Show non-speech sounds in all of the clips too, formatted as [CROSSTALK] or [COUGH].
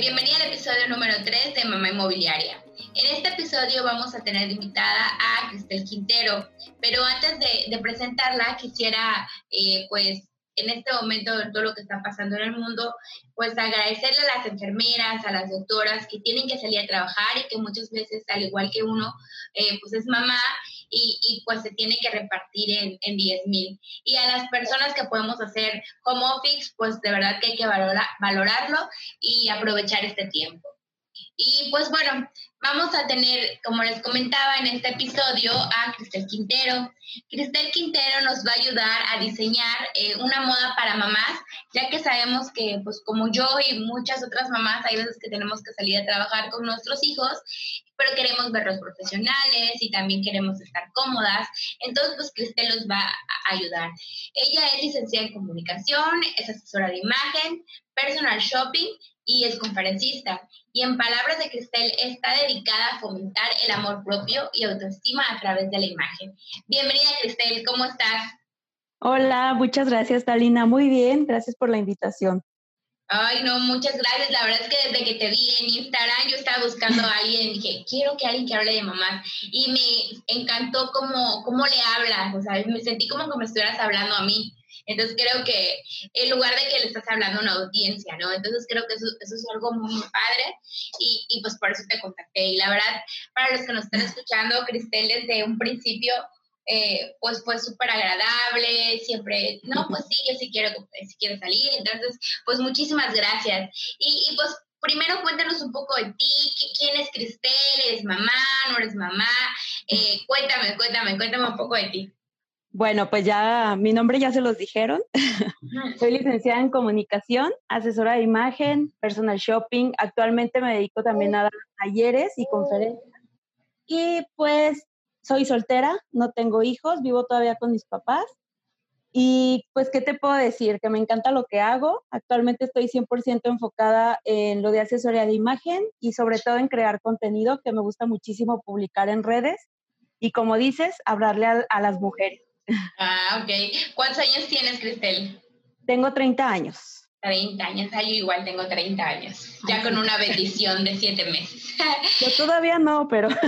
bienvenida al episodio número 3 de Mamá Inmobiliaria. En este episodio vamos a tener invitada a Cristel Quintero, pero antes de, presentarla quisiera eh, pues en este momento todo lo que está pasando en el mundo, pues agradecerle a las enfermeras, a las doctoras que tienen que salir a trabajar y que muchas veces, al igual que uno, eh, pues es mamá y, pues se tiene que repartir en, en 10 mil. Y a las personas que podemos hacer home office, pues de verdad que hay que valorarlo y aprovechar este tiempo. Y pues bueno, vamos a tener, como les comentaba en este episodio, a Cristel Quintero. Cristel Quintero nos va a ayudar a diseñar eh, una moda para mamás, ya que sabemos que, pues como yo y muchas otras mamás, hay veces que tenemos que salir a trabajar con nuestros hijos, pero queremos verlos profesionales y también queremos estar cómodas. Entonces, pues Cristel nos va a ayudar. Ella es licenciada en comunicación, es asesora de imagen, personal shopping y es conferencista. Y en palabras de Cristel, está dedicada a fomentar el amor propio y autoestima a través de la imagen. Bienvenida, Cristel, ¿cómo estás? Hola, muchas gracias, Talina. Muy bien, gracias por la invitación. Ay, no, muchas gracias. La verdad es que desde que te vi en Instagram, yo estaba buscando a alguien, dije, quiero que alguien que hable de mamá. Y me encantó cómo, cómo le hablas, o sea, me sentí como que me estuvieras hablando a mí. Entonces creo que en lugar de que le estás hablando a una audiencia, ¿no? Entonces creo que eso, eso es algo muy, padre y, y, pues por eso te contacté. Y la verdad, para los que nos están escuchando, Cristel desde un principio eh, pues fue súper agradable, siempre, no, pues sí, yo sí quiero, sí quiero salir, entonces, pues muchísimas gracias. Y, y, pues primero cuéntanos un poco de ti, quién es Cristel, eres mamá, no eres mamá, eh, cuéntame, cuéntame, cuéntame un poco de ti. Bueno, pues ya mi nombre ya se los dijeron. [LAUGHS] Soy licenciada en comunicación, asesora de imagen, personal shopping. Actualmente me dedico también a dar talleres y conferencias. Y pues soy soltera, no tengo hijos, vivo todavía con mis papás. Y pues, ¿qué te puedo decir? Que me encanta lo que hago. Actualmente estoy 100% enfocada en lo de asesoría de imagen y sobre todo en crear contenido que me gusta muchísimo publicar en redes. Y como dices, hablarle a las mujeres. Ah, ok. ¿Cuántos años tienes, Cristel? Tengo 30 años. 30 años, yo igual tengo 30 años, ya con una [LAUGHS] bendición de 7 meses. Yo todavía no, pero... [LAUGHS]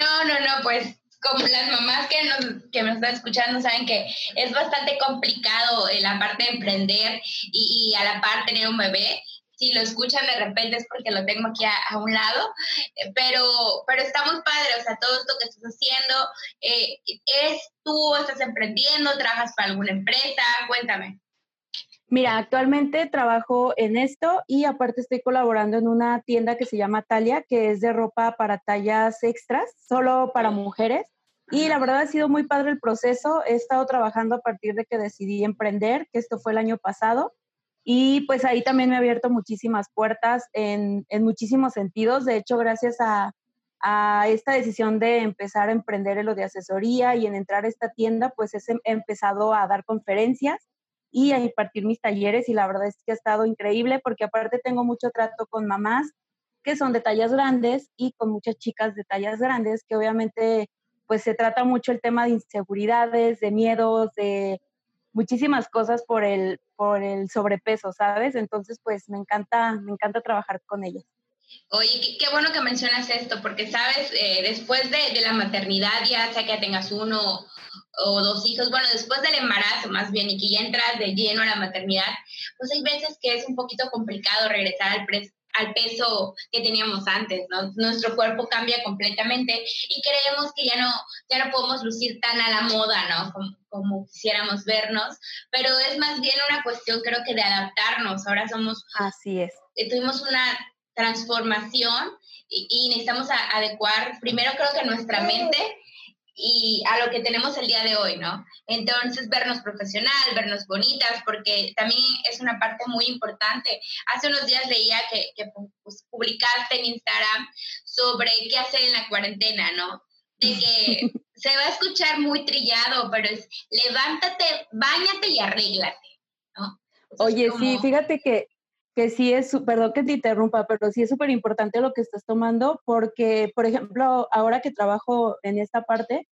No, no, no, pues como las mamás que nos, que me están escuchando saben que es bastante complicado la parte de emprender y, y, a la par tener un bebé si lo escuchan de repente es porque lo tengo aquí a, un lado, eh, pero, pero está muy padre, o sea, todo esto que estás haciendo, eh, ¿es tú, estás emprendiendo, trabajas para alguna empresa? Cuéntame. Mira, actualmente trabajo en esto y aparte estoy colaborando en una tienda que se llama Talia, que es de ropa para tallas extras, solo para mujeres. Y la verdad ha sido muy padre el proceso. He estado trabajando a partir de que decidí emprender, que esto fue el año pasado. Y pues ahí también me ha abierto muchísimas puertas en, en muchísimos sentidos. De hecho, gracias a, a, esta decisión de empezar a emprender en lo de asesoría y en entrar a esta tienda, pues he empezado a dar conferencias y a impartir mis talleres y la verdad es que ha estado increíble porque aparte tengo mucho trato con mamás que son de tallas grandes y con muchas chicas de tallas grandes que obviamente pues se trata mucho el tema de inseguridades, de miedos, de muchísimas cosas por el, por el sobrepeso, ¿sabes? Entonces, pues me encanta, me encanta trabajar con ellas. Oye, qué, bueno que mencionas esto, porque sabes, eh, después de, de, la maternidad, ya sea que tengas uno o dos hijos, bueno, después del embarazo más bien y que ya entras de lleno a la maternidad, pues hay veces que es un poquito complicado regresar al, al peso que teníamos antes, ¿no? Nuestro cuerpo cambia completamente y creemos que ya no, ya no podemos lucir tan a la moda, ¿no? Como, como quisiéramos vernos, pero es más bien una cuestión creo que de adaptarnos. Ahora somos... Así es. Eh, tuvimos una transformación y, y necesitamos adecuar primero creo que nuestra mente y a lo que tenemos el día de hoy, ¿no? Entonces, vernos profesional, vernos bonitas, porque también es una parte muy importante. Hace unos días leía que, que pues, publicaste en Instagram sobre qué hacer en la cuarentena, ¿no? De que [LAUGHS] se va a escuchar muy trillado, pero es levántate, bañate y arréglate, ¿no? Oye, sí, fíjate que que sí es, perdón que te interrumpa, pero sí es súper importante lo que estás tomando porque, por ejemplo, ahora que trabajo en esta parte,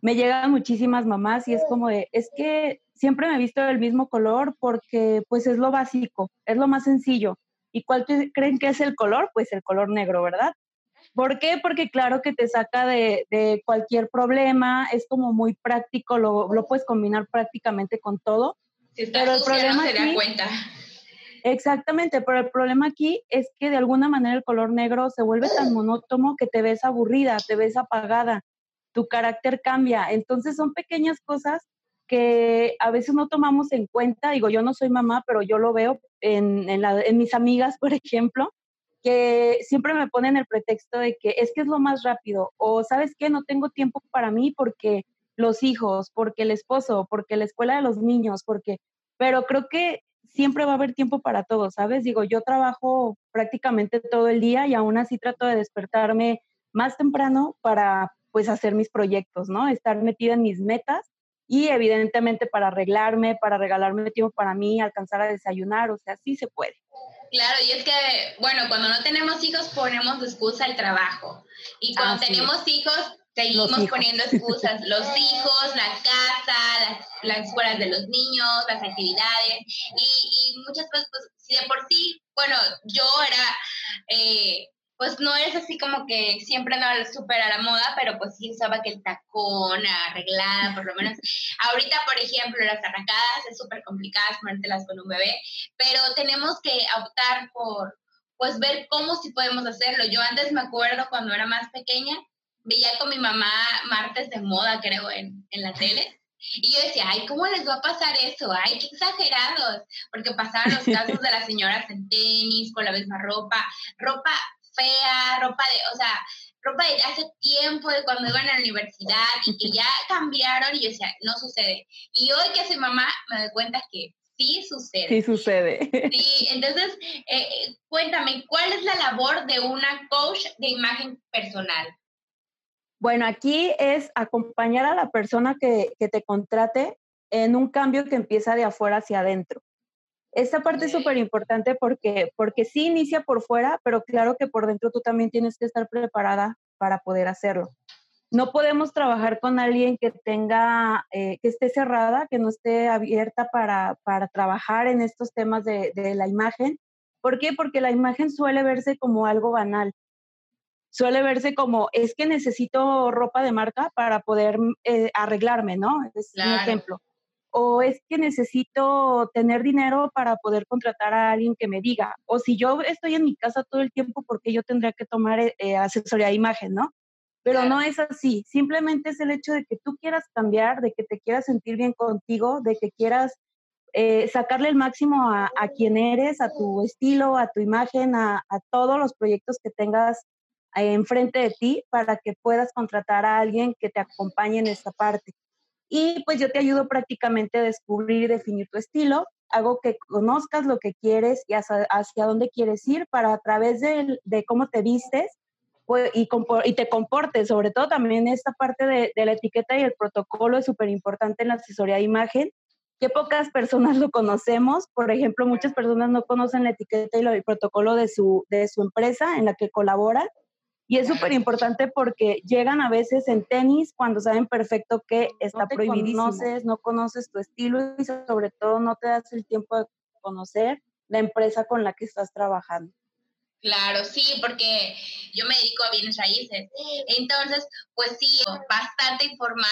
me llegan muchísimas mamás y es como de, es que siempre me he visto del mismo color porque pues es lo básico, es lo más sencillo. ¿Y cuál creen que es el color? Pues el color negro, ¿verdad? ¿Por qué? Porque claro que te saca de, cualquier problema, es como muy práctico, lo, puedes combinar prácticamente con todo. pero el problema no se da cuenta. Exactamente, pero el problema aquí es que de alguna manera el color negro se vuelve tan monótono que te ves aburrida, te ves apagada, tu carácter cambia. Entonces son pequeñas cosas que a veces no tomamos en cuenta. Digo, yo no soy mamá, pero yo lo veo en, en mis amigas, [LAUGHS] por ejemplo, que siempre me ponen el pretexto de que es que es lo más rápido o sabes qué, no tengo tiempo para mí porque los hijos, porque el esposo, porque la escuela de los niños, porque, pero creo que siempre va a haber tiempo para todo, ¿sabes? Digo, yo trabajo prácticamente todo el día y aún así trato de despertarme más temprano para pues hacer mis proyectos, ¿no? Estar metida en mis metas y evidentemente para arreglarme, para regalarme tiempo para mí, alcanzar a desayunar, o sea, sí se puede. Claro, y es que, bueno, cuando no tenemos hijos ponemos de excusa el trabajo. Y cuando tenemos hijos, seguimos poniendo excusas. Los hijos, la casa, las, escuelas de los niños, las actividades y, muchas cosas. Pues, si de por sí, bueno, yo era eh, pues no es así como que siempre andaba súper a la moda, pero pues sí usaba que el tacón arreglada, por lo menos. [LAUGHS] Ahorita, por ejemplo, las arrancadas es súper complicado ponértelas con un bebé, pero tenemos que optar por, pues ver cómo si podemos hacerlo. Yo antes me acuerdo cuando era más pequeña, veía con mi mamá martes de moda, creo, en, en la tele. Y yo decía, ay, ¿cómo les va a pasar eso? Ay, qué exagerados. Porque pasaban los casos de las [LAUGHS] señoras en tenis, con la misma ropa, ropa fea, ropa de, o sea, ropa de hace tiempo, de cuando iban a la universidad y que ya [LAUGHS] cambiaron y yo decía, no sucede. Y hoy que soy mamá me doy cuenta que sí sucede. Sí sucede. Sí, entonces, eh, cuéntame, ¿cuál es la labor de una coach de imagen personal? Bueno, aquí es acompañar a la persona que, que te contrate en un cambio que empieza de afuera hacia adentro. Esta parte es súper importante porque, porque sí inicia por fuera, pero claro que por dentro tú también tienes que estar preparada para poder hacerlo. No podemos trabajar con alguien que tenga, eh, que esté cerrada, que no esté abierta para, para trabajar en estos temas de, de, la imagen. ¿Por qué? Porque la imagen suele verse como algo banal. Suele verse como, es que necesito ropa de marca para poder eh, arreglarme, ¿no? Es un ejemplo. O es que necesito tener dinero para poder contratar a alguien que me diga, o si yo estoy en mi casa todo el tiempo, porque yo tendría que tomar eh, eh, asesoría de imagen, ¿no? Pero no es así, simplemente es el hecho de que tú quieras cambiar, de que te quieras sentir bien contigo, de que quieras eh, sacarle el máximo a, a, quien eres, a tu estilo, a tu imagen, a, a todos los proyectos que tengas enfrente de ti para que puedas contratar a alguien que te acompañe en esta parte. Y pues yo te ayudo prácticamente a descubrir y definir tu estilo. Hago que conozcas lo que quieres y hacia, dónde quieres ir para a través de, de cómo te vistes pues, y, y, te comportes. Sobre todo también esta parte de, de la etiqueta y el protocolo es súper importante en la asesoría de imagen que pocas personas lo conocemos. Por ejemplo, muchas personas no conocen la etiqueta y el protocolo de su, de su empresa en la que colabora. Y es súper importante porque llegan a veces en tenis cuando saben perfecto que está prohibido. Conoces, no conoces tu estilo y sobre todo no te das el tiempo de conocer la empresa con la que estás trabajando. Claro, sí, porque yo me dedico a bienes raíces. Entonces, pues sí, bastante informal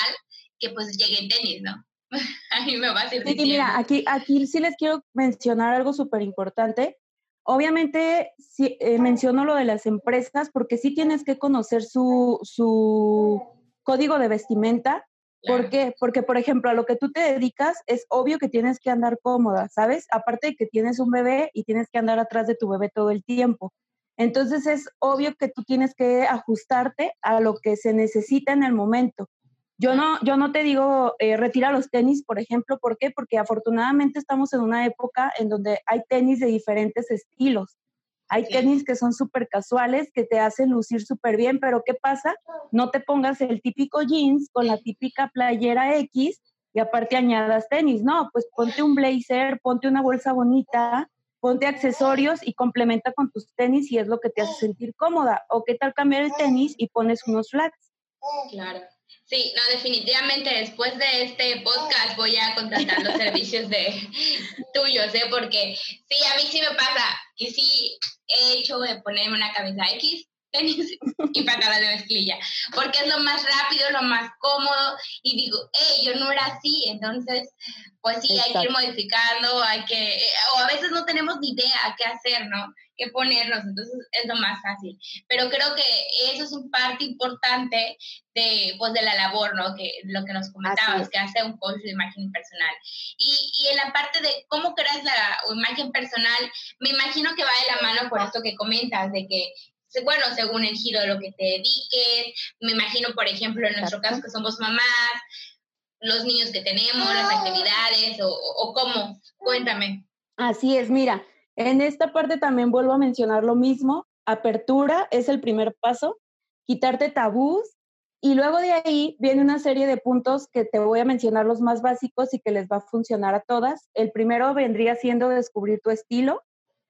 que pues llegue en tenis, ¿no? [LAUGHS] a mí me va a ser Sí, mira, aquí, aquí sí les quiero mencionar algo súper importante Obviamente sí, eh, menciono lo de las empresas porque sí tienes que conocer su, su código de vestimenta. ¿Por qué? Porque, por ejemplo, a lo que tú te dedicas es obvio que tienes que andar cómoda, ¿sabes? Aparte de que tienes un bebé y tienes que andar atrás de tu bebé todo el tiempo. Entonces es obvio que tú tienes que ajustarte a lo que se necesita en el momento. Yo no, yo no te digo eh, retira los tenis, por ejemplo, ¿por qué? Porque afortunadamente estamos en una época en donde hay tenis de diferentes estilos. Hay tenis que son súper casuales, que te hacen lucir súper bien, pero ¿qué pasa? No te pongas el típico jeans con la típica playera X y aparte añadas tenis. No, pues ponte un blazer, ponte una bolsa bonita, ponte accesorios y complementa con tus tenis y es lo que te hace sentir cómoda. O qué tal cambiar el tenis y pones unos flats. Claro. Sí, no, definitivamente después de este podcast voy a contratar los servicios de [LAUGHS] tuyos, ¿eh? Porque sí, a mí sí me pasa que sí he hecho de ponerme una camisa X, tenis y patadas de mezclilla, porque es lo más rápido, lo más cómodo, y digo, hey, yo no era así, entonces, pues sí, hay que ir modificando, hay que, eh, o a veces no tenemos ni idea qué hacer, ¿no? Qué ponernos, entonces es lo más fácil. Pero creo que eso es un parte importante de, pues, de la labor, ¿no? Que lo que nos comentabas, que hace un coach de imagen personal. Y, y en la parte de cómo creas la imagen personal, me imagino que va de la mano por esto que comentas, de que bueno, según el giro de lo que te dediques, me imagino, por ejemplo, en nuestro caso que somos mamás, los niños que tenemos, las ah. actividades o, o cómo, cuéntame. Así es, mira, en esta parte también vuelvo a mencionar lo mismo, apertura es el primer paso, quitarte tabús y luego de ahí viene una serie de puntos que te voy a mencionar los más básicos y que les va a funcionar a todas. El primero vendría siendo descubrir tu estilo,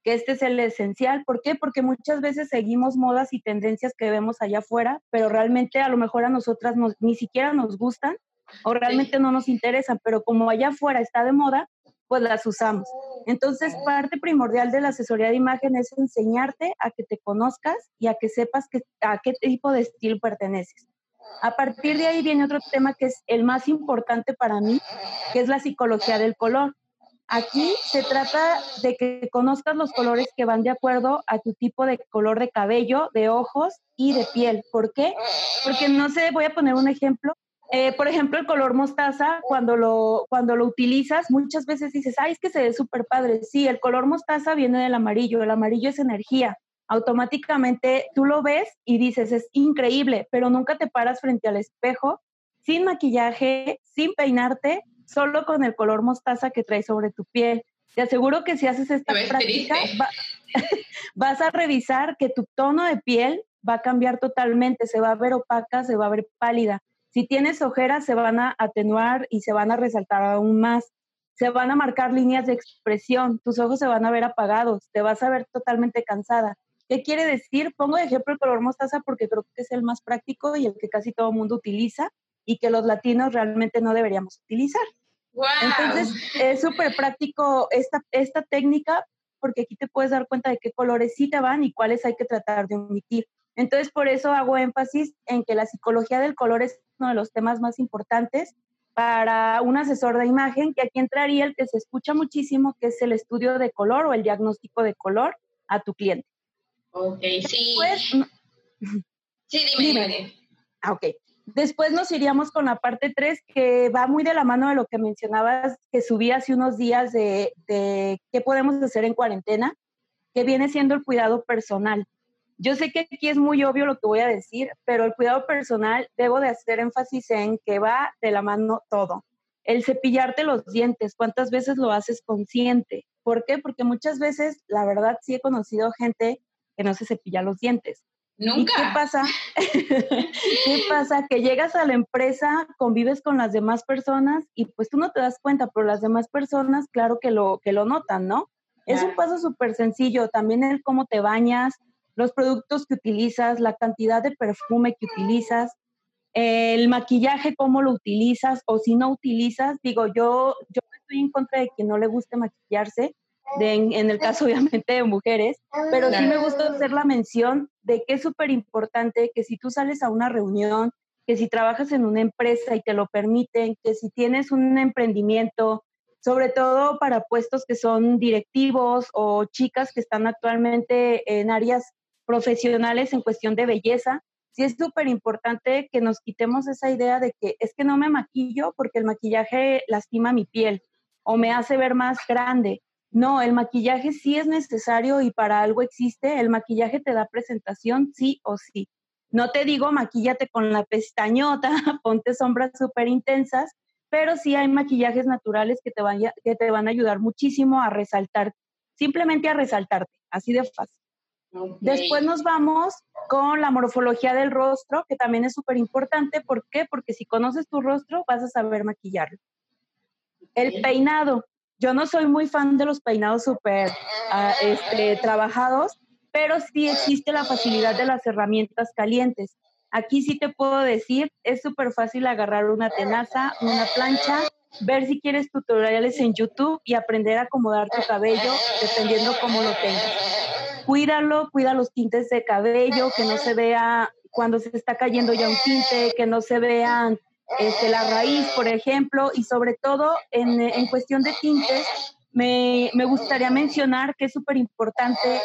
que este es el esencial. ¿Por qué? Porque muchas veces seguimos modas y tendencias que vemos allá afuera, pero realmente a lo mejor a nosotras ni siquiera nos gustan o realmente no nos interesan, pero como allá afuera está de moda, pues las usamos. Entonces, parte primordial de la asesoría de imagen es enseñarte a que te conozcas y a que sepas que, a qué tipo de estilo perteneces. A partir de ahí viene otro tema que es el más importante para mí, que es la psicología del color. Aquí se trata de que conozcas los colores que van de acuerdo a tu tipo de color de cabello, de ojos y de piel. ¿Por qué? Porque no sé, voy a poner un ejemplo. Eh, por ejemplo, el color mostaza, cuando lo, cuando lo utilizas, muchas veces dices, ay, es que se ve súper padre. Sí, el color mostaza viene del amarillo, el amarillo es energía. Automáticamente tú lo ves y dices, es increíble, pero nunca te paras frente al espejo sin maquillaje, sin peinarte solo con el color mostaza que traes sobre tu piel. Te aseguro que si haces esta práctica, [LAUGHS] vas a revisar que tu tono de piel va a cambiar totalmente, se va a ver opaca, se va a ver pálida. Si tienes ojeras, se van a atenuar y se van a resaltar aún más. Se van a marcar líneas de expresión, tus ojos se van a ver apagados, te vas a ver totalmente cansada. ¿Qué quiere decir? Pongo de ejemplo el color mostaza porque creo que es el más práctico y el que casi todo el mundo utiliza y que los latinos realmente no deberíamos utilizar. Entonces, es súper práctico esta, esta técnica porque aquí te puedes dar cuenta de qué colores sí te van y cuáles hay que tratar de omitir. Entonces, por eso hago énfasis en que la psicología del color es uno de los temas más importantes para un asesor de imagen, que aquí entraría el que se escucha muchísimo, que es el estudio de color o el diagnóstico de color a tu cliente. Ok, sí. [LAUGHS] sí, dime, dime. Ah, ok. Después nos iríamos con la parte 3, que va muy de la mano de lo que mencionabas, que subí hace unos días de, qué podemos hacer en cuarentena, que viene siendo el cuidado personal. Yo sé que aquí es muy obvio lo que voy a decir, pero el cuidado personal debo de hacer énfasis en que va de la mano todo. El cepillarte los dientes, ¿cuántas veces lo haces consciente? ¿Por qué? Porque muchas veces, la verdad, sí he conocido gente que no se cepilla los dientes. Nunca. qué pasa? [LAUGHS] ¿Qué pasa? Que llegas a la empresa, convives con las demás personas y pues tú no te das cuenta, pero las demás personas, claro que lo, que lo notan, ¿no? Es un paso súper sencillo, también el cómo te bañas, los productos que utilizas, la cantidad de perfume que utilizas, el maquillaje, cómo lo utilizas o si no utilizas. Digo, yo, yo estoy en contra de que no le guste maquillarse, en, el caso [LAUGHS] obviamente de mujeres, pero sí me gusta hacer la mención de que es súper importante que si tú sales a una reunión, que si trabajas en una empresa y te lo permiten, que si tienes un emprendimiento, sobre todo para puestos que son directivos o chicas que están actualmente en áreas profesionales en cuestión de belleza, sí es súper importante que nos quitemos esa idea de que es que no me maquillo porque el maquillaje lastima mi piel o me hace ver más grande no, el maquillaje sí es necesario y para algo existe. El maquillaje te da presentación, sí o sí. No te digo maquillate con la pestañota, [LAUGHS] ponte sombras súper intensas, pero sí hay maquillajes naturales que te, van, que te van a ayudar muchísimo a resaltar, simplemente a resaltarte, así de fácil. Después nos vamos con la morfología del rostro, que también es súper importante. ¿Por qué? Porque si conoces tu rostro, vas a saber maquillarlo. El peinado. Yo no soy muy fan de los peinados súper ah, este, trabajados, pero sí existe la facilidad de las herramientas calientes. Aquí sí te puedo decir, es súper fácil agarrar una tenaza, una plancha, ver si quieres tutoriales en YouTube y aprender a acomodar tu cabello dependiendo cómo lo tengas. Cuídalo, cuida los tintes de cabello, que no se vea cuando se está cayendo ya un tinte, que no se vean este, la raíz, por ejemplo, y sobre todo en, en cuestión de tintes, me, me gustaría mencionar que es súper importante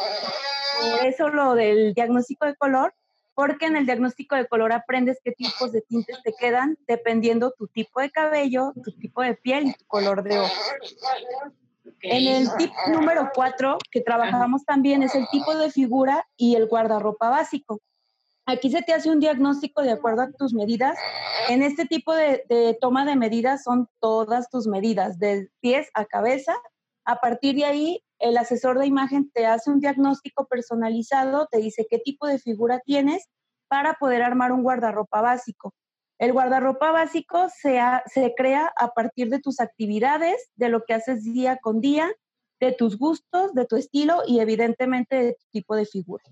eso lo del diagnóstico de color, porque en el diagnóstico de color aprendes qué tipos de tintes te quedan dependiendo tu tipo de cabello, tu tipo de piel y tu color de ojos. En el tip número cuatro que trabajamos también es el tipo de figura y el guardarropa básico. Aquí se te hace un diagnóstico de acuerdo a tus medidas. En este tipo de, de toma de medidas son todas tus medidas, de pies a cabeza. A partir de ahí, el asesor de imagen te hace un diagnóstico personalizado, te dice qué tipo de figura tienes para poder armar un guardarropa básico. El guardarropa básico se, se crea a partir de tus actividades, de lo que haces día con día, de tus gustos, de tu estilo y evidentemente de tu tipo de figura.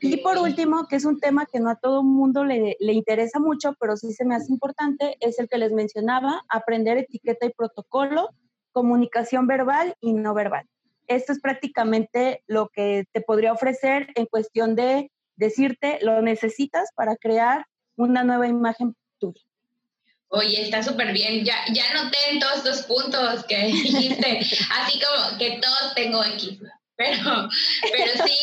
Y por último, que es un tema que no a todo el mundo le, le, interesa mucho, pero sí se me hace importante, es el que les mencionaba, aprender etiqueta y protocolo, comunicación verbal y no verbal. Esto es prácticamente lo que te podría ofrecer en cuestión de decirte lo necesitas para crear una nueva imagen tuya. Oye, está súper bien. Ya, ya noté en todos estos puntos que [LAUGHS] dijiste, así como que todos tengo X. Pero, pero sí,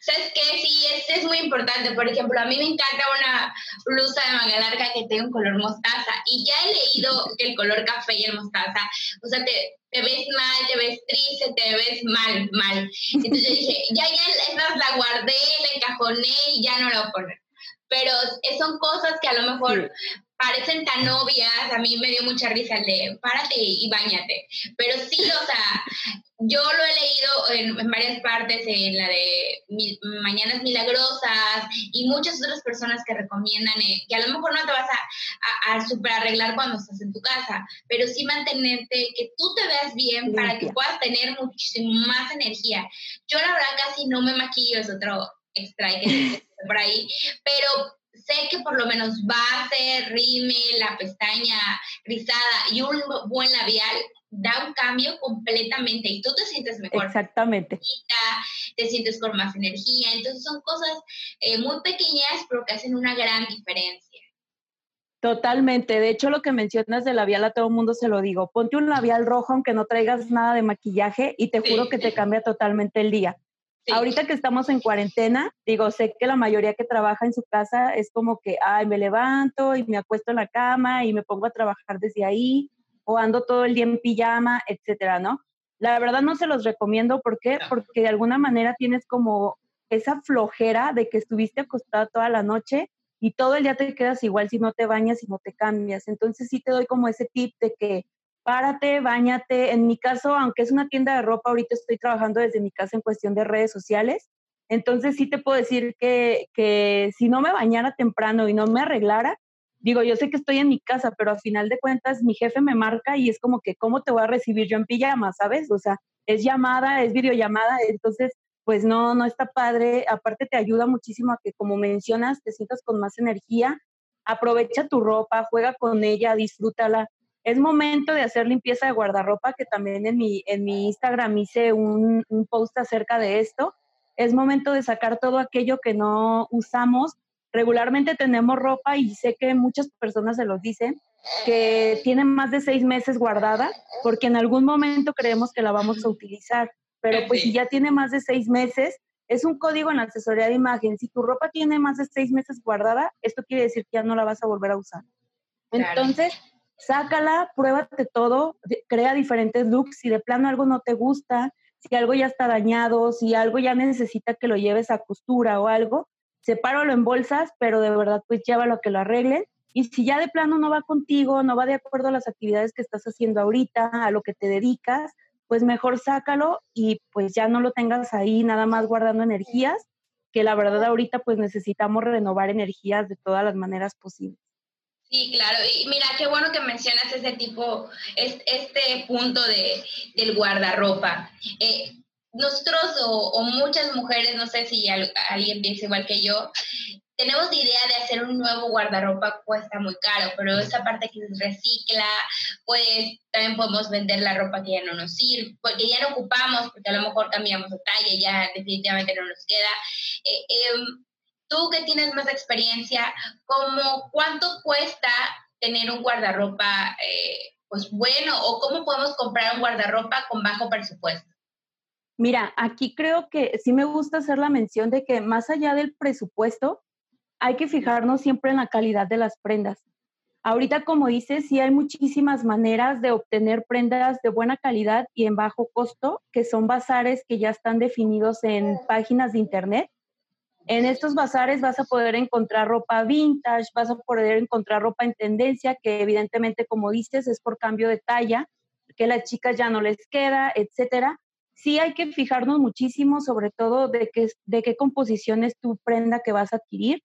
¿sabes qué? Sí, este es muy importante. Por ejemplo, a mí me encanta una blusa de manga larga que tenga un color mostaza. Y ya he leído que el color café y el mostaza, o sea, te, te ves mal, te ves triste, te ves mal, mal. Entonces yo dije, ya, ya, esas la guardé, la encajoné y ya no la voy a poner. Pero son cosas que a lo mejor parecen tan obvias, a mí me dio mucha risa el de párate y bañate. Pero sí, o sea, yo lo he leído en, varias partes, en la de Mañanas Milagrosas y muchas otras personas que recomiendan eh, que a lo mejor no te vas a, a, super arreglar cuando estás en tu casa, pero sí mantenerte, que tú te veas bien para que puedas tener muchísimo más energía. Yo la verdad casi no me maquillo, es otro extra que por ahí, pero sé que por lo menos base, rime, la pestaña rizada y un buen labial da un cambio completamente y tú te sientes mejor. Exactamente. Te sientes con más energía. Entonces son cosas eh, muy pequeñas pero que hacen una gran diferencia. Totalmente. De hecho, lo que mencionas de labial a todo el mundo se lo digo. Ponte un labial rojo aunque no traigas nada de maquillaje y te juro que te cambia totalmente el día. Ahorita que estamos en cuarentena, digo, sé que la mayoría que trabaja en su casa es como que, ay, me levanto y me acuesto en la cama y me pongo a trabajar desde ahí o ando todo el día en pijama, etcétera, ¿no? La verdad no se los recomiendo, ¿por qué? Porque de alguna manera tienes como esa flojera de que estuviste acostada toda la noche y todo el día te quedas igual si no te bañas y no te cambias. Entonces sí te doy como ese tip de que párate, bañate. En mi caso, aunque es una tienda de ropa, ahorita estoy trabajando desde mi casa en cuestión de redes sociales. Entonces sí te puedo decir que, que si no me bañara temprano y no me arreglara, digo, yo sé que estoy en mi casa, pero a final de cuentas mi jefe me marca y es como que, ¿cómo te voy a recibir yo en pijama, sabes? O sea, es llamada, es videollamada, entonces, pues no, no está padre. Aparte te ayuda muchísimo a que, como mencionas, te sientas con más energía. Aprovecha tu ropa, juega con ella, disfrútala. Es momento de hacer limpieza de guardarropa, que también en mi, en mi Instagram hice un, un post acerca de esto. Es momento de sacar todo aquello que no usamos regularmente tenemos ropa y sé que muchas personas se los dicen que tienen más de seis meses guardada porque en algún momento creemos que la vamos a utilizar, pero pues si ya tiene más de seis meses, es un código en la asesoría de imagen. Si tu ropa tiene más de seis meses guardada, esto quiere decir que ya no la vas a volver a usar. Entonces, sácala, pruébate todo, crea diferentes looks. Si de plano algo no te gusta, si algo ya está dañado, si algo ya necesita que lo lleves a costura o algo, sepáralo en bolsas, pero de verdad pues llévalo a que lo arreglen. Y si ya de plano no va contigo, no va de acuerdo a las actividades que estás haciendo ahorita, a lo que te dedicas, pues mejor sácalo y pues ya no lo tengas ahí nada más guardando energías, que la verdad ahorita pues necesitamos renovar energías de todas las maneras posibles. Sí, claro. Y mira, qué bueno que mencionas ese tipo, este, punto de, del guardarropa. Eh, nosotros o, muchas mujeres, no sé si alguien piensa igual que yo, tenemos la idea de hacer un nuevo guardarropa cuesta muy caro, pero esa parte que se recicla, pues también podemos vender la ropa que ya no nos sirve, porque ya no ocupamos, porque a lo mejor cambiamos de talla, ya definitivamente no nos queda. Eh, em, tú que tienes más experiencia, ¿cómo, ¿cuánto cuesta tener un guardarropa eh, pues bueno o cómo podemos comprar un guardarropa con bajo presupuesto? Mira, aquí creo que sí me gusta hacer la mención de que más allá del presupuesto, hay que fijarnos siempre en la calidad de las prendas. Ahorita, como dices, sí hay muchísimas maneras de obtener prendas de buena calidad y en bajo costo, que son bazares que ya están definidos en páginas de internet. En estos bazares vas a poder encontrar ropa vintage, vas a poder encontrar ropa en tendencia, que evidentemente, como dices, es por cambio de talla, que las chicas ya no les queda, etcétera. Sí hay que fijarnos muchísimo, sobre todo de qué, de qué composición es tu prenda que vas a adquirir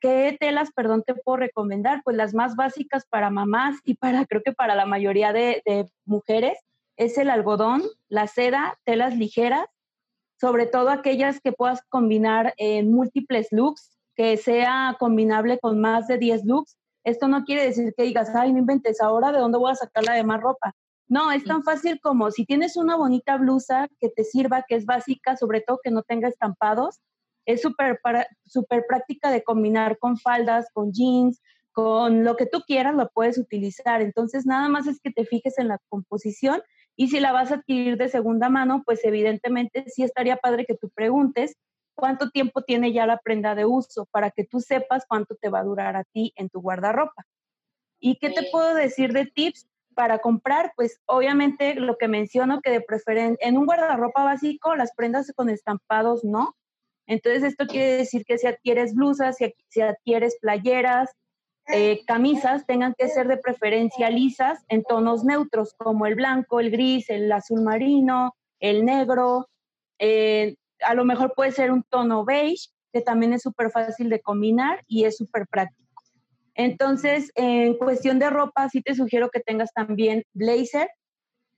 ¿Qué, telas, perdón, te puedo recomendar? Pues las más básicas para mamás y para, [LAUGHS] creo que para la mayoría de, mujeres, es el algodón, la seda, telas ligeras, sobre todo aquellas que puedas combinar en múltiples looks, que sea combinable con más de 10 looks. Esto no quiere decir que digas, ay, no inventes ahora de dónde voy a sacar la demás ropa. No, es tan fácil como si tienes una bonita blusa que te sirva, que es básica, sobre todo que no tenga estampados, es súper super práctica de combinar con faldas, con jeans, con lo que tú quieras, lo puedes utilizar. Entonces, nada más es que te fijes en la composición y si la vas a adquirir de segunda mano, pues evidentemente sí estaría padre que tú preguntes cuánto tiempo tiene ya la prenda de uso para que tú sepas cuánto te va a durar a ti en tu guardarropa. ¿Y qué te puedo decir de tips para comprar? Pues obviamente lo que menciono que de preferencia en un guardarropa básico las prendas con estampados no, entonces, esto quiere decir que si adquieres blusas, si, adquieres playeras, eh, camisas, tengan que ser de preferencia lisas en tonos neutros, como el blanco, el gris, el azul marino, el negro. Eh, a lo mejor puede ser un tono beige, que también es súper fácil de combinar y es súper práctico. Entonces, en cuestión de ropa, sí te sugiero que tengas también blazer.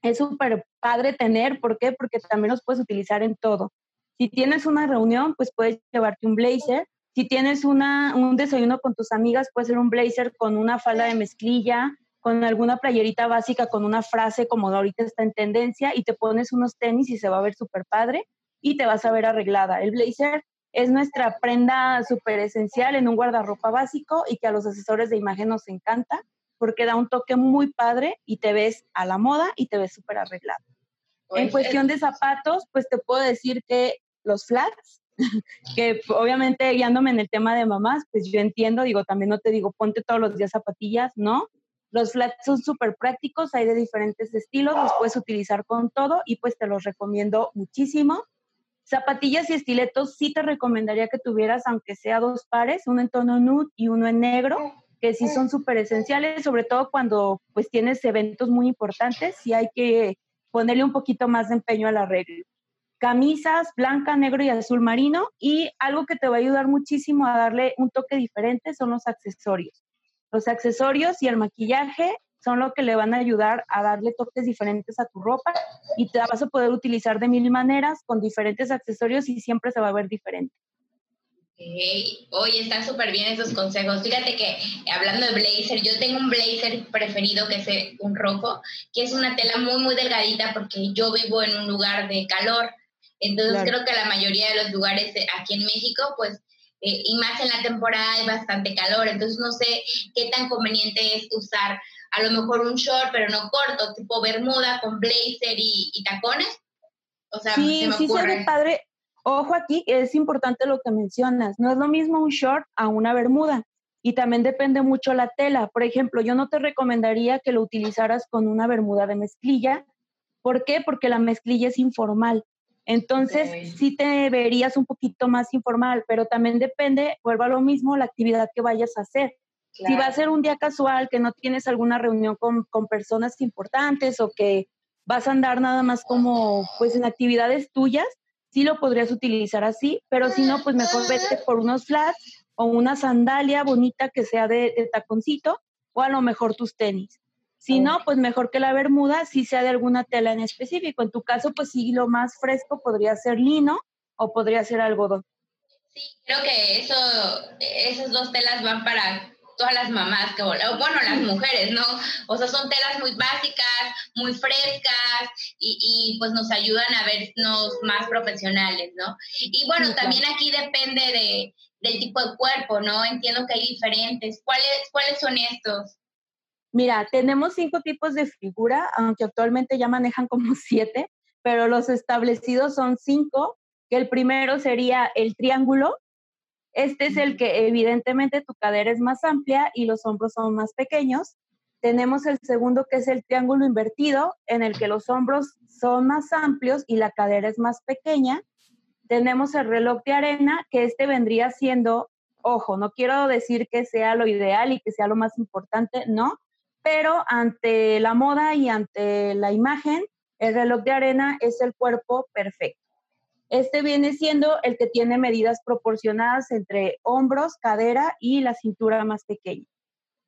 Es súper padre tener, ¿por qué? Porque también los puedes utilizar en todo. Si tienes una reunión, pues puedes llevarte un blazer. Si tienes una, un desayuno con tus amigas, puede ser un blazer con una falda de mezclilla, con alguna playerita básica, con una frase como ahorita está en tendencia, y te pones unos tenis y se va a ver súper padre y te vas a ver arreglada. El blazer es nuestra prenda súper esencial en un guardarropa básico y que a los asesores de imagen nos encanta porque da un toque muy padre y te ves a la moda y te ves súper arreglada. En cuestión de zapatos, pues te puedo decir que los flats, que obviamente guiándome en el tema de mamás, pues yo entiendo, digo, también no te digo ponte todos los días zapatillas, ¿no? Los flats son súper prácticos, hay de diferentes estilos, los puedes utilizar con todo y pues te los recomiendo muchísimo. Zapatillas y estiletos sí te recomendaría que tuvieras, aunque sea dos pares, uno en tono nude y uno en negro, que sí son súper esenciales, sobre todo cuando pues tienes eventos muy importantes, y hay que ponerle un poquito más de empeño al arreglo camisas blanca, negro y azul marino y algo que te va a ayudar muchísimo a darle un toque diferente son los accesorios. Los accesorios y el maquillaje son lo que le van a ayudar a darle toques diferentes a tu ropa y te vas a poder utilizar de mil maneras con diferentes accesorios y siempre se va a ver diferente. Oye, están súper bien esos consejos. Fíjate que hablando de blazer, yo tengo un blazer preferido que es un rojo, que es una tela muy, muy delgadita porque yo vivo en un lugar de calor. Entonces creo que la mayoría de los lugares aquí en México, pues, eh, y más en la temporada hay bastante calor, entonces no sé qué tan conveniente es usar a lo mejor un short, pero no corto, tipo bermuda con blazer y, tacones. O sea, sí, sí se ve padre. Ojo aquí, es importante lo que mencionas. No es lo mismo un short a una bermuda. Y también depende mucho la tela. Por ejemplo, yo no te recomendaría que lo utilizaras con una bermuda de mezclilla. ¿Por qué? Porque la mezclilla es informal. Entonces, sí te verías un poquito más informal, pero también depende, vuelvo a lo mismo, la actividad que vayas a hacer. Si va a ser un día casual, que no tienes alguna reunión con, con, personas importantes o que vas a andar nada más como, pues, en actividades tuyas, sí lo podrías utilizar así, pero si no, pues mejor vete por unos flats o una sandalia bonita que sea de, de taconcito o a lo mejor tus tenis. Si no, pues mejor que la bermuda, si sea de alguna tela en específico. En tu caso, pues sí, lo más fresco podría ser lino o podría ser algodón. Sí, creo que eso, esas dos telas van para todas las mamás, que, bueno, las mujeres, ¿no? O sea, son telas muy básicas, muy frescas y, y pues nos ayudan a vernos más profesionales, ¿no? Y bueno, también aquí depende de, del tipo de cuerpo, ¿no? Entiendo que hay diferentes. ¿Cuáles, cuáles son estos? Mira, tenemos cinco tipos de figura, aunque actualmente ya manejan como [LAUGHS] siete, pero los establecidos son cinco, que el primero sería el triángulo, este es el que evidentemente tu cadera es más amplia y los hombros son más pequeños. Tenemos el segundo que es el triángulo invertido, en el que los hombros son más amplios y la cadera es más pequeña. Tenemos el reloj de arena, que este vendría siendo, ojo, no quiero decir que sea lo ideal y que sea lo más importante, no, pero ante la moda y ante la imagen, el reloj de arena es el cuerpo perfecto. Este viene siendo el que tiene medidas proporcionadas entre hombros, cadera y la cintura más pequeña.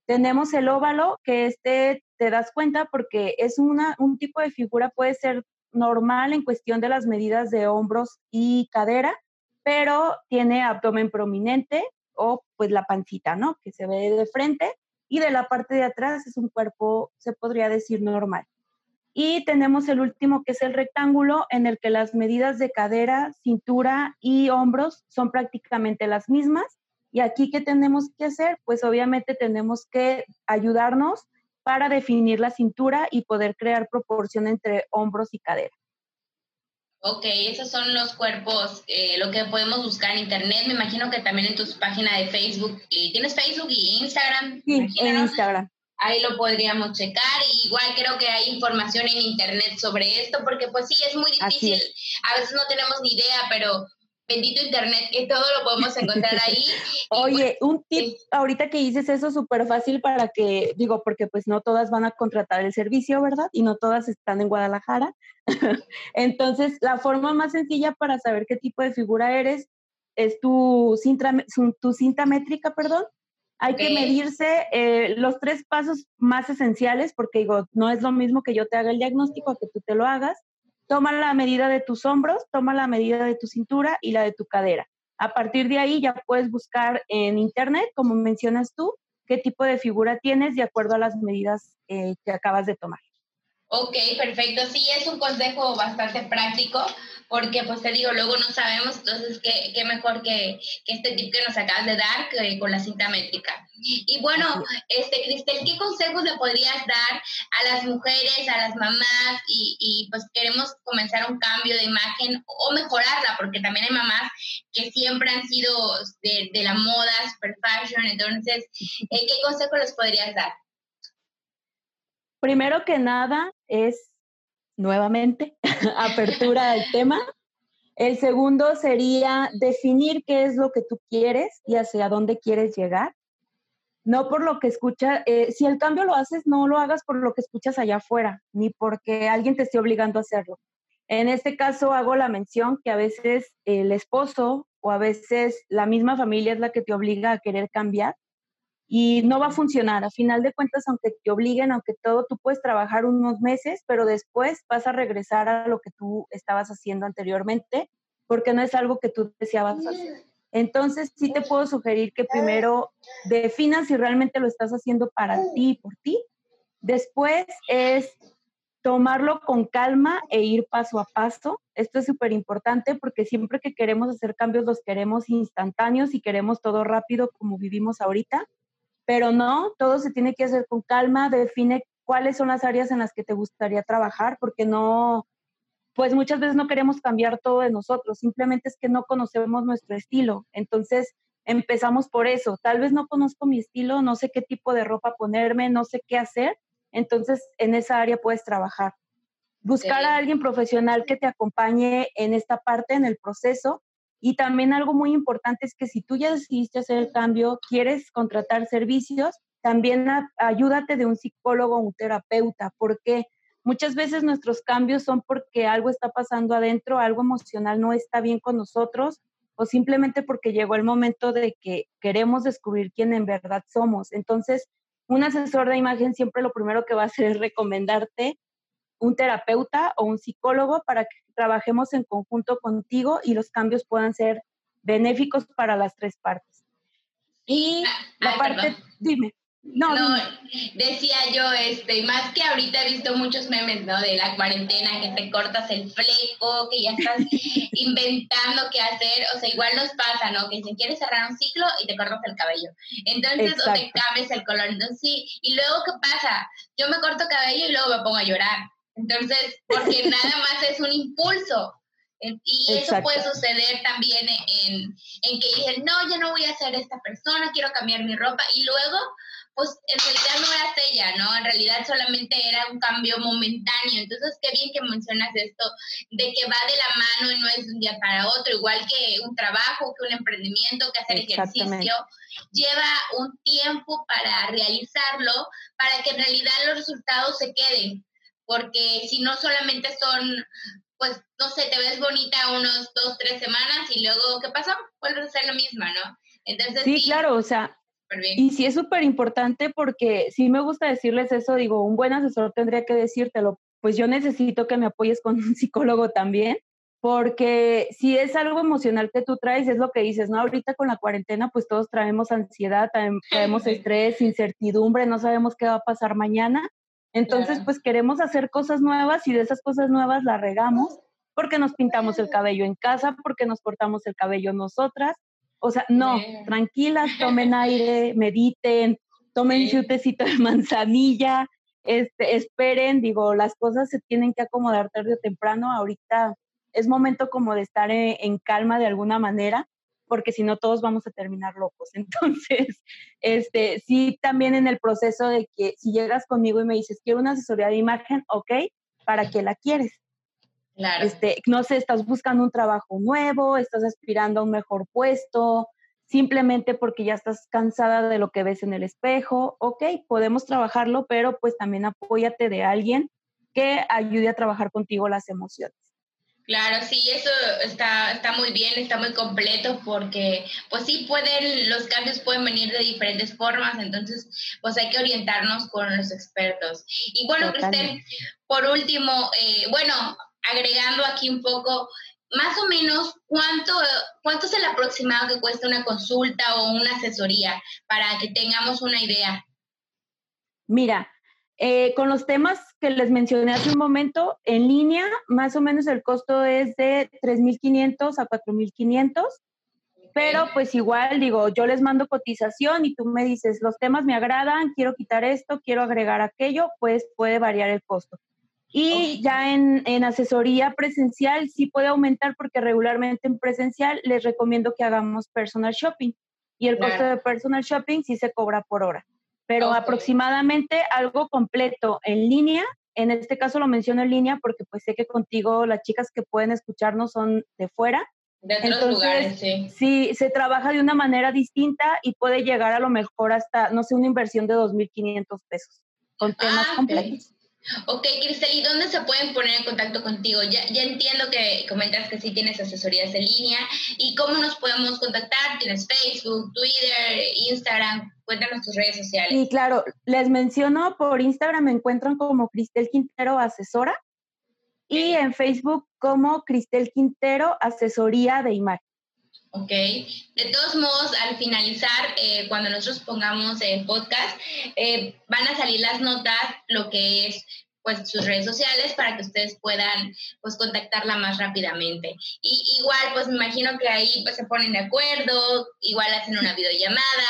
Tenemos el óvalo, que este te das cuenta porque es una, un tipo de figura, puede ser normal en cuestión de las medidas de hombros y cadera, pero tiene abdomen prominente o pues la pancita, ¿no? Que se ve de frente y de la parte de atrás es un cuerpo, se podría decir, normal. Y tenemos el último que es el rectángulo en el que las medidas de cadera, cintura y hombros son prácticamente las mismas. Y aquí, ¿qué tenemos que hacer? Pues obviamente tenemos que ayudarnos para definir la cintura y poder crear proporción entre hombros y cadera. Ok, esos son los cuerpos, eh, lo que podemos buscar en internet. Me imagino que también en tus páginas de Facebook. ¿Tienes Facebook y Instagram? Sí, en Instagram ahí lo podríamos checar. Igual creo que hay información en internet sobre esto, porque pues sí, es muy difícil. A veces no tenemos ni idea, pero bendito internet, que todo lo podemos encontrar ahí. [LAUGHS] Oye, un tip ahorita que dices eso súper fácil para que, digo, porque pues no todas van a contratar el servicio, ¿verdad? Y no todas están en Guadalajara. [LAUGHS] Entonces, la forma más sencilla para saber qué tipo de figura eres es tu cinta, tu cinta métrica, perdón, hay que medirse eh, los tres pasos más esenciales, porque digo, no es lo mismo que yo te haga el diagnóstico a que tú te lo hagas. Toma la medida de tus hombros, toma la medida de tu cintura y la de tu cadera. A partir de ahí ya puedes buscar en internet, como mencionas tú, qué tipo de figura tienes de acuerdo a las medidas eh, que acabas de tomar. Ok, perfecto. Sí, es un consejo bastante práctico porque pues te digo, luego no sabemos, entonces qué, qué mejor que, que, este tip que nos acabas de dar que con la cinta métrica. Y bueno, este Cristel, ¿qué consejos le podrías dar a las mujeres, a las mamás y, y pues queremos comenzar un cambio de imagen o mejorarla? Porque también hay mamás que siempre han sido de, de la moda, super fashion, entonces, eh, ¿qué consejos les podrías dar? Primero que nada es nuevamente [LAUGHS] apertura del [LAUGHS] tema. El segundo sería definir qué es lo que tú quieres y hacia dónde quieres llegar. No por lo que escuchas, eh, si el cambio lo haces, no lo hagas por lo que escuchas allá afuera, ni porque alguien te esté obligando a hacerlo. En este caso hago la mención que a veces el esposo o a veces la misma familia es la que te obliga a querer cambiar y no va a funcionar. A final de cuentas, aunque te obliguen, aunque todo, tú puedes trabajar unos meses, pero después vas a regresar a lo que tú estabas haciendo anteriormente, porque no es algo que tú deseabas hacer. Entonces, sí te puedo sugerir que primero definas si realmente lo estás haciendo para ti y por ti. Después es tomarlo con calma e ir paso a paso. Esto es súper importante porque siempre que queremos hacer cambios los queremos instantáneos y queremos todo rápido como vivimos ahorita pero no, todo se tiene que hacer con calma, define cuáles son las áreas en las que te gustaría trabajar, porque no, pues muchas veces no queremos cambiar todo de nosotros, simplemente es que no conocemos nuestro estilo. Entonces, empezamos por eso. Tal vez no conozco mi estilo, no sé qué tipo de ropa ponerme, no sé qué hacer. Entonces, en esa área puedes trabajar. Buscar a alguien profesional que te acompañe en esta parte, en el proceso, y también algo muy importante es que si tú ya decidiste hacer el cambio, quieres contratar servicios, también ayúdate de un psicólogo o un terapeuta, porque muchas veces nuestros cambios son porque algo está pasando adentro, algo emocional no está bien con nosotros o simplemente porque llegó el momento de que queremos descubrir quién en verdad somos. Entonces, un asesor de imagen siempre lo primero que va a hacer es recomendarte un terapeuta o un psicólogo para que trabajemos en conjunto contigo y los cambios puedan ser benéficos para las tres partes. Y ah, la parte, dime. No, no, decía yo, este, más que ahorita he visto muchos memes, ¿no? De la cuarentena, que te cortas el fleco, que ya estás [LAUGHS] inventando qué hacer, o sea, igual nos pasa, ¿no? Que si quieres cerrar un ciclo y te cortas el cabello. Entonces, o te cambias el color. Entonces, sí, y luego, ¿qué pasa? Yo me corto cabello y luego me pongo a llorar. Entonces, porque nada más es un impulso. Y eso puede suceder también en, en que dicen, no, yo no voy a ser esta persona, quiero cambiar mi ropa. Y luego pues en realidad no eras ella, ¿no? En realidad solamente era un cambio momentáneo. Entonces, qué bien que mencionas esto, de que va de la mano y no es de un día para otro, igual que un trabajo, que un emprendimiento, que hacer ejercicio, lleva un tiempo para realizarlo, para que en realidad los resultados se queden, porque si no solamente son pues, no sé, te ves bonita unos dos, tres semanas y luego, ¿qué pasó? Vuelves a hacer lo mismo, ¿no? Entonces, sí, claro, o sea, y sí es súper importante porque sí me gusta decirles eso, digo, un buen asesor tendría que decírtelo, pues yo necesito que me apoyes con [LAUGHS] un psicólogo también, porque si es algo emocional que tú traes, es lo que dices, ¿no? Ahorita con la cuarentena, pues todos traemos ansiedad, traemos [LAUGHS] estrés, incertidumbre, no sabemos qué va a pasar mañana. Entonces, pues queremos hacer cosas nuevas y de esas cosas nuevas la regamos porque nos pintamos el cabello en casa, porque nos cortamos el cabello nosotras, o sea, no, tranquilas, tomen [LAUGHS] aire, mediten, tomen chutecito de manzanilla, este, esperen, digo, las cosas se tienen que acomodar tarde o temprano. Ahorita es momento como de estar en, calma de alguna manera, porque si no todos vamos a terminar locos. [LAUGHS] Entonces, este, sí, también en el proceso de que si llegas conmigo y me dices, quiero una asesoría de imagen, ok, ¿para qué la quieres? Este, no sé, estás buscando un trabajo nuevo, estás aspirando a un mejor puesto, simplemente porque ya estás cansada de lo que ves en el espejo, ok, podemos trabajarlo, pero pues también apóyate de alguien que ayude a trabajar contigo las emociones. Claro, sí, eso está, está muy bien, está muy completo porque pues sí pueden, los cambios pueden venir de diferentes formas, entonces pues hay que orientarnos con los expertos. Y bueno, Cristel, por último, eh, bueno, agregando aquí un poco, más o menos, ¿cuánto, ¿cuánto es el aproximado que cuesta una consulta o una asesoría para que tengamos una idea? Mira, eh, con los temas que les mencioné hace un momento, en línea, más o menos el costo es de 3.500 a 4.500. Pero pues igual digo, yo les mando cotización y tú me dices, los temas me agradan, quiero quitar esto, quiero agregar aquello, pues puede variar el costo. Y ya en, en, asesoría presencial sí puede aumentar porque regularmente en presencial les recomiendo que hagamos personal shopping. Y el costo de personal shopping sí se cobra por hora. Pero aproximadamente algo completo en línea, en este caso lo menciono en línea porque pues sé que contigo las chicas que pueden escucharnos son de fuera. De otros Entonces, lugares, sí. Sí, se trabaja de una manera distinta y puede llegar a lo mejor hasta, no sé, una inversión de 2.500 pesos con temas ah, completos. Ok, Cristel, ¿y dónde se pueden poner en contacto contigo? Ya, ya entiendo que comentas que sí tienes asesorías en línea. ¿Y cómo nos podemos contactar? ¿Tienes Facebook, Twitter, Instagram? Cuéntanos tus redes sociales. Sí, claro. Les menciono por Instagram me encuentran como Cristel Quintero Asesora y en Facebook como Cristel Quintero Asesoría de Imagen. ¿Ok? De todos modos, al finalizar, eh, cuando nosotros pongamos el podcast, eh, van a salir las notas, lo que es pues sus redes sociales para que ustedes puedan pues contactarla más rápidamente. Y igual pues me imagino que ahí pues se ponen de acuerdo, igual hacen una videollamada.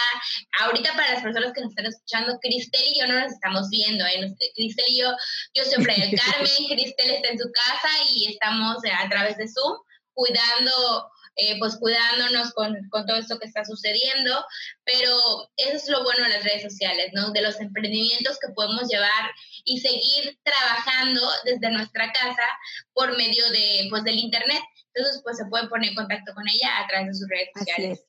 Ahorita para las personas que nos están escuchando, Cristel y yo no nos estamos viendo, ¿eh? Cristel y yo, yo en el [LAUGHS] Carmen, Cristel está en su casa y estamos a través de Zoom cuidando eh, pues cuidándonos con, con, todo esto que está sucediendo, pero eso es lo bueno de las redes sociales, ¿no? De los emprendimientos que podemos llevar y seguir trabajando desde nuestra casa por medio de, pues, del Internet. Entonces, pues se pueden poner en contacto con ella a través de sus redes sociales.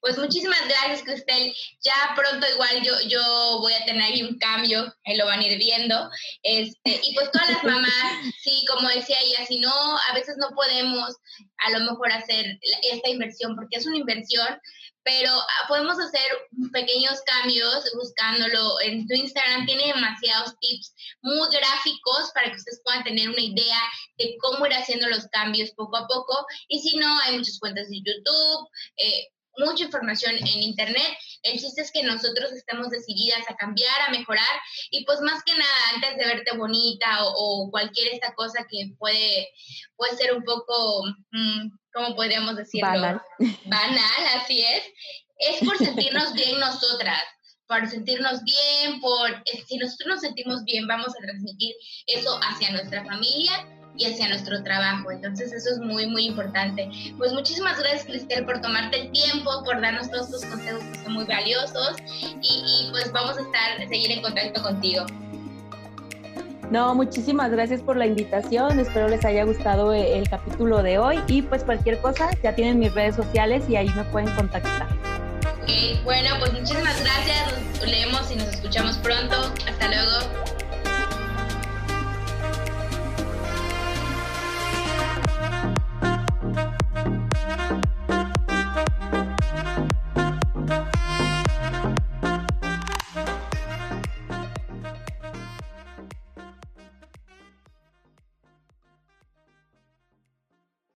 Pues muchísimas gracias, Cristel. Ya pronto igual yo, yo voy a tener ahí un cambio, eh, lo van a ir viendo. Este, y pues todas las mamás, sí, como decía ella, si no, a veces no podemos a lo mejor hacer esta inversión, porque es una inversión, pero ah, podemos hacer pequeños cambios buscándolo. En tu Instagram tiene demasiados tips muy gráficos para que ustedes puedan tener una idea de cómo ir haciendo los cambios poco a poco. Y si no, hay muchas cuentas de YouTube. Eh, mucha información en internet. El chiste es que nosotros estemos decididas a cambiar, a mejorar y pues más que nada antes de verte bonita o, cualquier esta cosa que puede, puede ser un poco, mm, ¿cómo podríamos decirlo? Banal. Banal, así es. Es por sentirnos bien nosotras por sentirnos bien, por si nosotros nos sentimos bien, vamos a transmitir eso hacia nuestra familia y hacia nuestro trabajo. Entonces eso es muy, muy importante. Pues muchísimas gracias, Cristel, por tomarte el tiempo, por darnos todos tus consejos que son muy valiosos y, pues vamos a estar, seguir en contacto contigo. No, muchísimas gracias por la invitación. Espero les haya gustado eh, el capítulo de hoy y pues cualquier cosa ya tienen mis redes sociales y ahí me pueden contactar. Ok, bueno, pues muchísimas gracias. Nos leemos y nos escuchamos pronto. Hasta